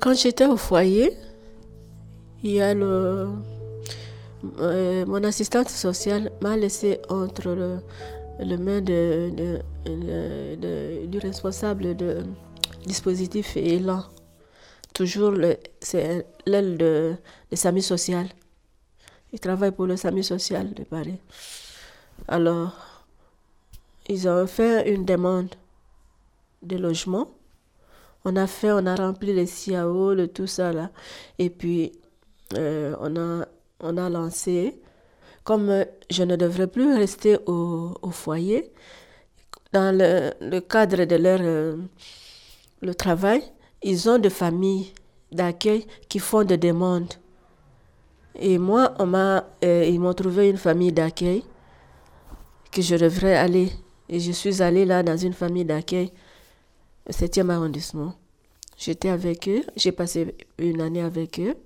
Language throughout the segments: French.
Quand j'étais au foyer, il y a le, euh, mon assistante sociale m'a laissé entre le, le main de, du responsable de dispositif et là. Toujours, c'est l'aile de, de SAMI social. Il travaille pour le SAMI social de Paris. Alors, ils ont fait une demande de logement. On a fait, on a rempli les CIAO, tout ça là. Et puis, euh, on, a, on a lancé. Comme je ne devrais plus rester au, foyer, dans le, cadre de leur euh, le travail, ils ont des familles d'accueil qui font des demandes. Et moi, on m'a, euh, ils m'ont trouvé une famille d'accueil que je devrais aller. Et je suis allée là dans une famille d'accueil, 7e arrondissement. J'étais avec eux, j'ai passé une année avec eux.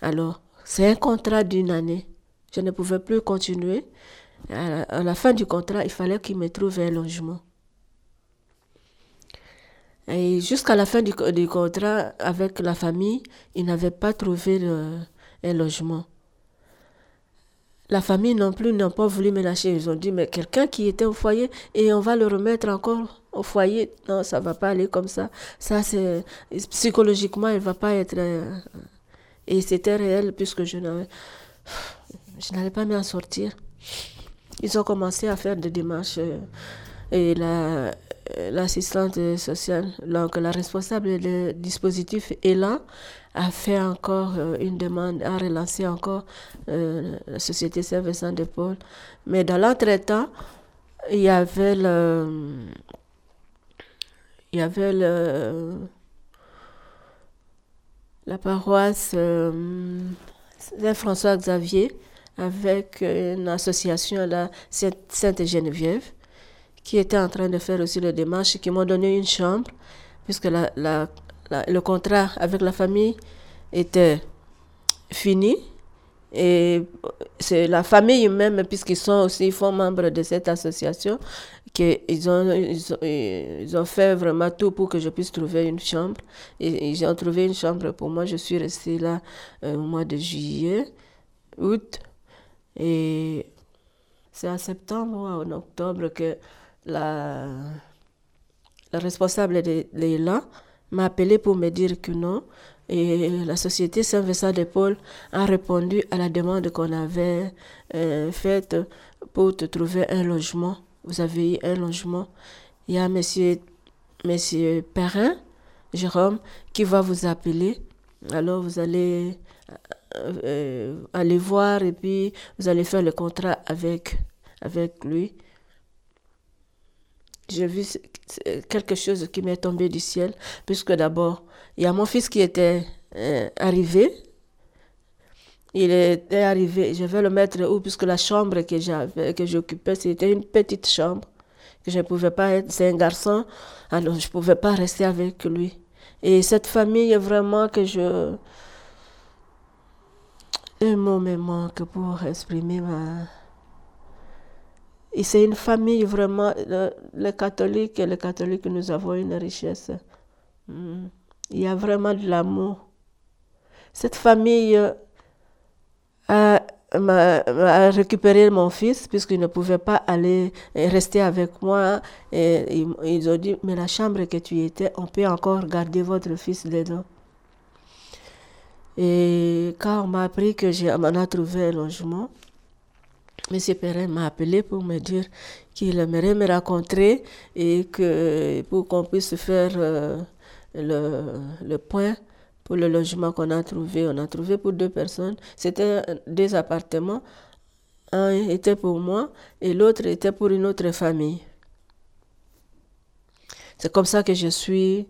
Alors, c'est un contrat d'une année. Je ne pouvais plus continuer. À la, fin du contrat, il fallait qu'ils me trouvent un logement. Et jusqu'à la fin du, contrat avec la famille, ils n'avaient pas trouvé un logement. La famille non plus n'a pas voulu me lâcher. Ils ont dit, mais quelqu'un qui était au foyer et on va le remettre encore au foyer. Non, ça va pas aller comme ça. Ça, c'est psychologiquement, il va pas être. Euh, et c'était réel puisque je n'allais pas m'en sortir. Ils ont commencé à faire des démarches euh, et la, l'assistante sociale, donc la responsable du dispositif là, a fait encore euh, une demande, a relancé encore euh, la société Saint-Vincent de Paul. Mais dans l'entretemps, il y avait la paroisse euh, Saint-François Xavier avec une association, la Sainte-Geneviève, qui était en train de faire aussi les démarches, qui m'ont donné une chambre, puisque la, la, le contrat avec la famille était fini. Et c'est la famille même, puisqu'ils sont aussi font membres de cette association, qu'ils ont, ils ont, ils ont, fait vraiment tout pour que je puisse trouver une chambre. Et ils ont trouvé une chambre pour moi. Je suis restée là euh, au mois de juillet, août. Et c'est en septembre ou en octobre que la, responsable de l'élan m'a appelé pour me dire que non. Et la société Saint-Vincent de Paul a répondu à la demande qu'on avait euh, faite pour te trouver un logement. Vous avez eu un logement. Il y a monsieur, monsieur Perrin, Jérôme, qui va vous appeler. Alors vous allez euh, aller voir et puis vous allez faire le contrat avec, avec lui j'ai vu quelque chose qui m'est tombé du ciel, puisque d'abord, il y a mon fils qui était euh, arrivé. Il était arrivé, je vais le mettre où, puisque la chambre que j'avais, que j'occupais, c'était une petite chambre, que je ne pouvais pas être, c'est un garçon, alors je ne pouvais pas rester avec lui. Et cette famille, vraiment que je... Un mot me manque pour exprimer ma, et c'est une famille vraiment, les catholiques et les catholiques, nous avons une richesse. Hmm. Il y a vraiment de l'amour. Cette famille euh, a, récupéré mon fils puisqu'il ne pouvait pas aller rester avec moi. Ils, ont dit, mais la chambre que tu étais, on peut encore garder votre fils dedans. Et quand on m'a appris que j'ai, a trouvé un logement, M. Perrin m'a appelé pour me dire qu'il aimerait me rencontrer et que pour qu'on puisse faire euh, le, le, point pour le logement qu'on a trouvé. On a trouvé pour deux personnes. C'était deux appartements. Un était pour moi et l'autre était pour une autre famille. C'est comme ça que je suis.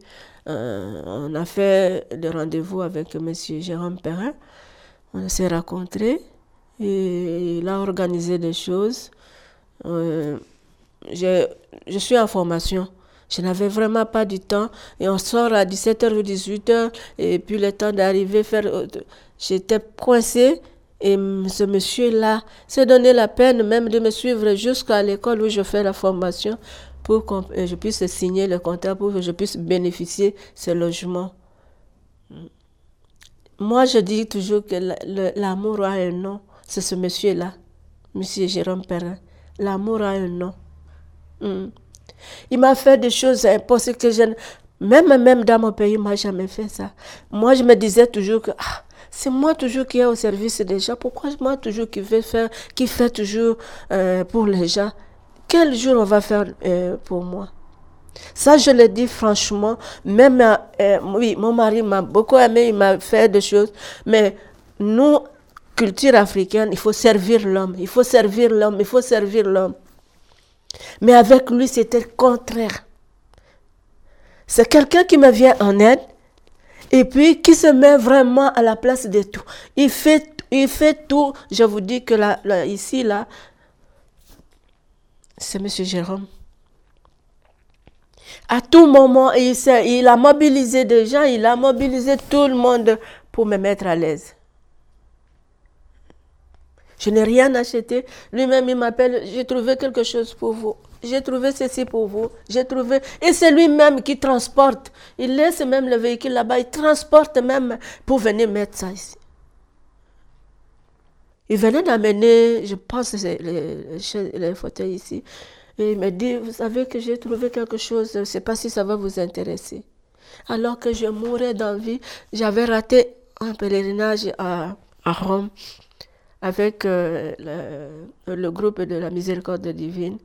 Euh, on a fait le rendez-vous avec M. Jérôme Perrin. On s'est rencontrés. Il a organisé des choses. Euh, je suis en formation. Je n'avais vraiment pas du temps. Et on sort à 17h ou 18h. Et puis le temps d'arriver, faire. J'étais coincée. Et ce monsieur-là s'est donné la peine même de me suivre jusqu'à l'école où je fais la formation pour que je puisse signer le contrat, pour que je puisse bénéficier de ce logement. Moi, je dis toujours que l'amour a un nom. C'est ce monsieur-là, monsieur Jérôme Perrin. L'amour a un nom. Hmm. Il m'a fait des choses impossibles que je même, même dans mon pays, il m'a jamais fait ça. Moi, je me disais toujours que ah, c'est moi toujours qui est au service des gens. Pourquoi moi toujours qui vais faire, qui fait toujours euh, pour les gens? Quel jour on va faire euh, pour moi? Ça, je le dis franchement. Même, euh, oui, mon mari m'a beaucoup aimé, il m'a fait des choses. Mais nous, culture africaine, il faut servir l'homme. Il faut servir l'homme. Il faut servir l'homme. Mais avec lui, c'était le contraire. C'est quelqu'un qui me vient en aide et puis qui se met vraiment à la place de tout. Il fait, il fait tout. Je vous dis que là, ici, là, c'est M. Jérôme. À tout moment, il, il a mobilisé des gens, il a mobilisé tout le monde pour me mettre à l'aise. Je n'ai rien acheté. Lui-même, il m'appelle, j'ai trouvé quelque chose pour vous. J'ai trouvé ceci pour vous. J'ai trouvé. Et c'est lui-même qui transporte. Il laisse même le véhicule là-bas. Il transporte même pour venir mettre ça ici. Il venait d'amener, je pense, les, fauteuils ici. Et il m'a dit, vous savez que j'ai trouvé quelque chose, je ne sais pas si ça va vous intéresser. Alors que je mourais d'envie, j'avais raté un pèlerinage à, Rome avec euh, le, groupe de la miséricorde divine.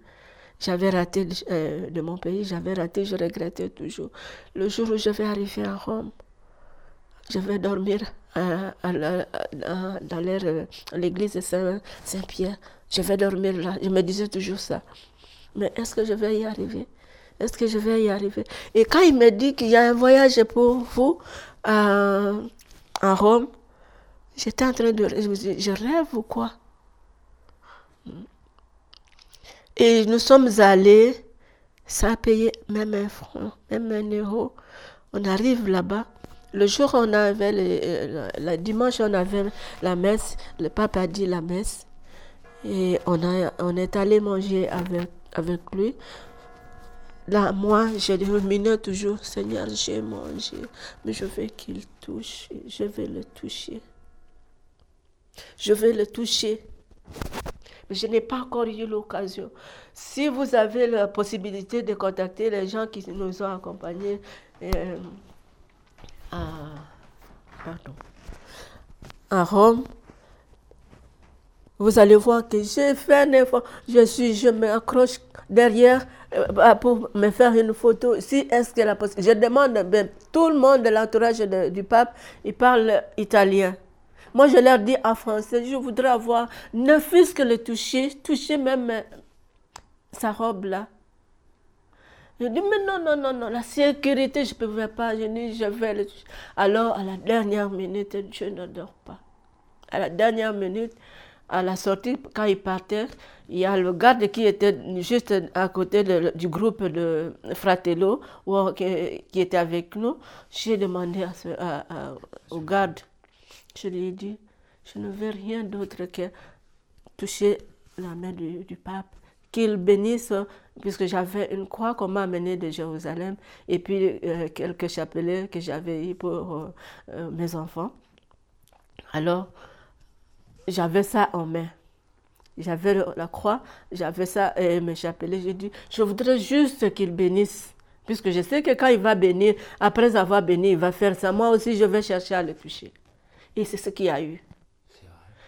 J'avais raté euh, de mon pays, j'avais raté, je regrettais toujours. Le jour où je vais arriver à Rome, je vais dormir à, dans l'église Saint-Pierre. je vais dormir là. Je me disais toujours ça mais est-ce que je vais y arriver? Est-ce que je vais y arriver? Et quand il me dit qu'il y a un voyage pour vous à, Rome, j'étais en train de... Je rêve ou quoi? Et nous sommes allés sans payer même un franc, même un euro. On arrive là-bas. Le jour on avait, le, dimanche, on avait la messe. Le pape a dit la messe. Et on, a, on est allé manger avec avec lui. Là, moi, je ruminais toujours, Seigneur, j'ai mangé, mais je veux qu'il touche, je vais le toucher. Je vais le toucher. Mais je n'ai pas encore eu l'occasion. Si vous avez la possibilité de contacter les gens qui nous ont accompagnés euh, à, Rome, vous allez voir que j'ai fait un effort. Je suis, je m'accroche derrière euh, pour me faire une photo. Si est-ce que la Je demande, ben, tout le monde de l'entourage du pape, il parle italien. Moi, je leur dis en français, je voudrais avoir, ne fût-ce que le toucher, toucher même euh, sa robe là. Je dis, mais non, non, non, non, la sécurité, je ne pouvais pas. Je dis, je vais le toucher. Alors, à la dernière minute, je ne dors pas. À la dernière minute, à la sortie, quand il partait, il y a le garde qui était juste à côté du groupe de Fratello qui, était avec nous. J'ai demandé au garde, je lui ai dit, je ne veux rien d'autre que toucher la main du, pape, qu'il bénisse, puisque j'avais une croix qu'on m'a amenée de Jérusalem, et puis euh, quelques chapelets que j'avais eu pour euh, euh, mes enfants. Alors, j'avais ça en main. J'avais la croix, j'avais ça et mes chapelets. J'ai dit, je voudrais juste qu'il bénisse. Puisque je sais que quand il va bénir, après avoir béni, il va faire ça. Moi aussi, je vais chercher à le toucher. Et c'est ce qu'il y a eu.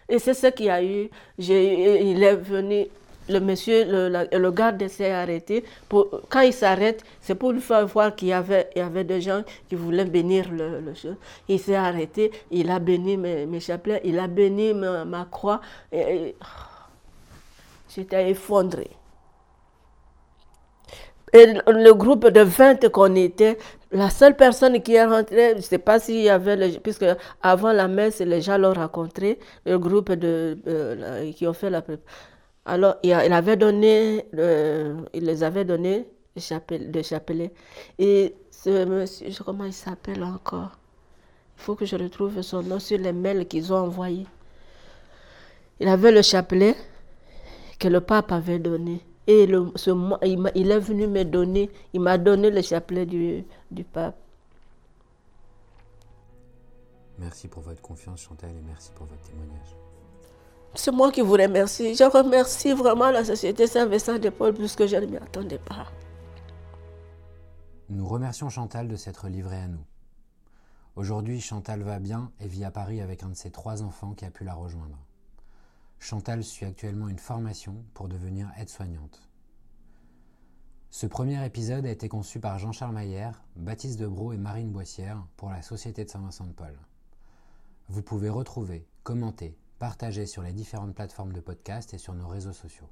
Et c'est ce qu'il y a eu. Il est venu le monsieur, le, garde s'est arrêté. Pour, quand il s'arrête, c'est pour lui faire voir qu'il y avait, il y avait des gens qui voulaient bénir le, le Il s'est arrêté, il a béni mes, mes chapelets, il a béni ma, croix. Et, j'étais effondré. Et le groupe de 20 qu'on était, la seule personne qui est rentrée, je ne sais pas s'il y avait, puisque avant la messe, les gens l'ont rencontré, le groupe de, euh, qui ont fait la alors, il, avait donné, il les avait donné des chapelets. Et ce monsieur, comment il s'appelle encore? Il faut que je retrouve son nom sur les mails qu'ils ont envoyés. Il avait le chapelet que le pape avait donné. Et le, ce, il, est venu me donner, il m'a donné le chapelet du, du pape. Merci pour votre confiance, Chantal, et merci pour votre témoignage. C'est moi qui vous remercie. Je remercie vraiment la société Saint-Vincent de Paul plus que je ne m'y attendais pas. Nous remercions Chantal de s'être livrée à nous. Aujourd'hui, Chantal va bien et vit à Paris avec un de ses trois enfants qui a pu la rejoindre. Chantal suit actuellement une formation pour devenir aide-soignante. Ce premier épisode a été conçu par Jean-Charles Maillère, Baptiste Debro et Marine Boissière pour la Société de Saint-Vincent-de-Paul. Vous pouvez retrouver, commenter, partager sur les différentes plateformes de podcast et sur nos réseaux sociaux.